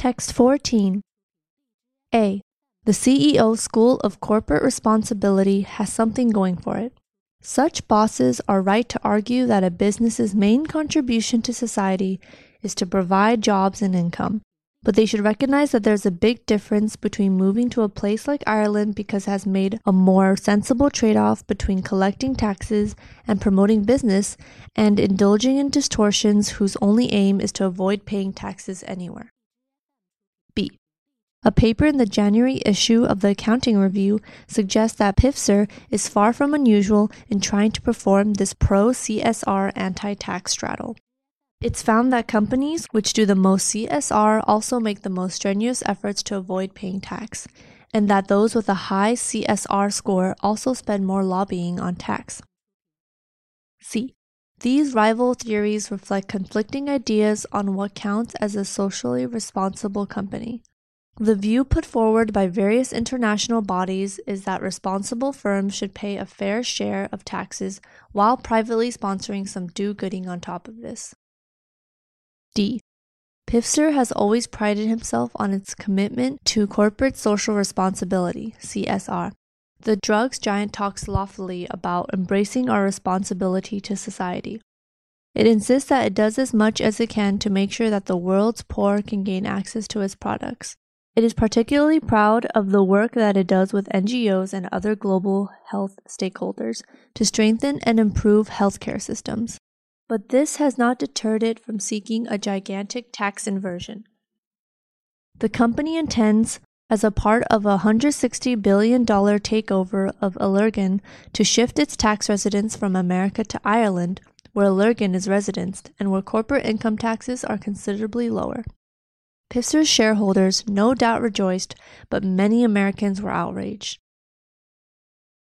Text 14. A. The CEO School of Corporate Responsibility has something going for it. Such bosses are right to argue that a business's main contribution to society is to provide jobs and income. But they should recognize that there's a big difference between moving to a place like Ireland because it has made a more sensible trade off between collecting taxes and promoting business and indulging in distortions whose only aim is to avoid paying taxes anywhere. B. A paper in the January issue of the Accounting Review suggests that Pfizer is far from unusual in trying to perform this pro CSR anti tax straddle. It's found that companies which do the most CSR also make the most strenuous efforts to avoid paying tax, and that those with a high CSR score also spend more lobbying on tax. C. These rival theories reflect conflicting ideas on what counts as a socially responsible company. The view put forward by various international bodies is that responsible firms should pay a fair share of taxes while privately sponsoring some do gooding on top of this. D. Pfizer has always prided himself on its commitment to corporate social responsibility, CSR. The drugs giant talks loftily about embracing our responsibility to society. It insists that it does as much as it can to make sure that the world's poor can gain access to its products. It is particularly proud of the work that it does with NGOs and other global health stakeholders to strengthen and improve healthcare systems but this has not deterred it from seeking a gigantic tax inversion. The company intends, as a part of a $160 billion takeover of Allergan, to shift its tax residence from America to Ireland, where Allergan is residenced and where corporate income taxes are considerably lower. Pfizer's shareholders no doubt rejoiced, but many Americans were outraged.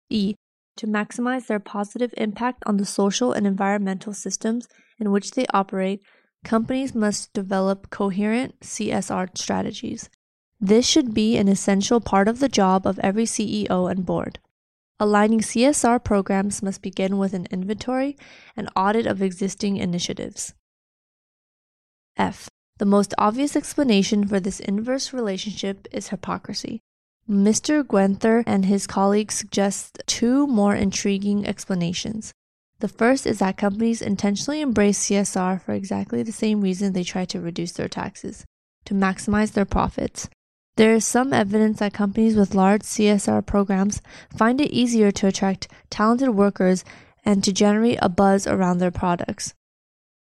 E to maximize their positive impact on the social and environmental systems in which they operate, companies must develop coherent CSR strategies. This should be an essential part of the job of every CEO and board. Aligning CSR programs must begin with an inventory and audit of existing initiatives. F. The most obvious explanation for this inverse relationship is hypocrisy. Mr. Guenther and his colleagues suggest two more intriguing explanations. The first is that companies intentionally embrace CSR for exactly the same reason they try to reduce their taxes to maximize their profits. There is some evidence that companies with large CSR programs find it easier to attract talented workers and to generate a buzz around their products.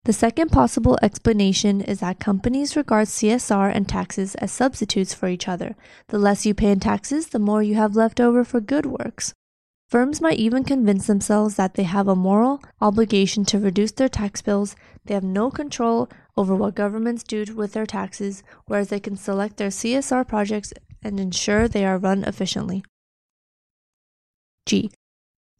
The second possible explanation is that companies regard CSR and taxes as substitutes for each other. The less you pay in taxes, the more you have left over for good works. Firms might even convince themselves that they have a moral obligation to reduce their tax bills. They have no control over what governments do with their taxes, whereas they can select their CSR projects and ensure they are run efficiently. G.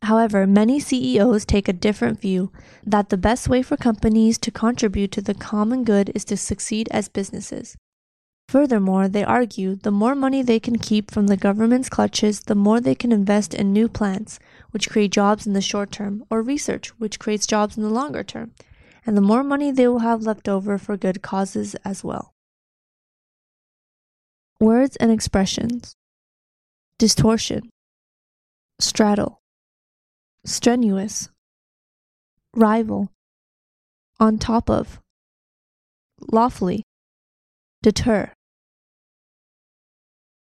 However, many CEOs take a different view that the best way for companies to contribute to the common good is to succeed as businesses. Furthermore, they argue the more money they can keep from the government's clutches, the more they can invest in new plants, which create jobs in the short term, or research, which creates jobs in the longer term, and the more money they will have left over for good causes as well. Words and expressions. Distortion, straddle, strenuous, rival, on top of, lawfully, deter.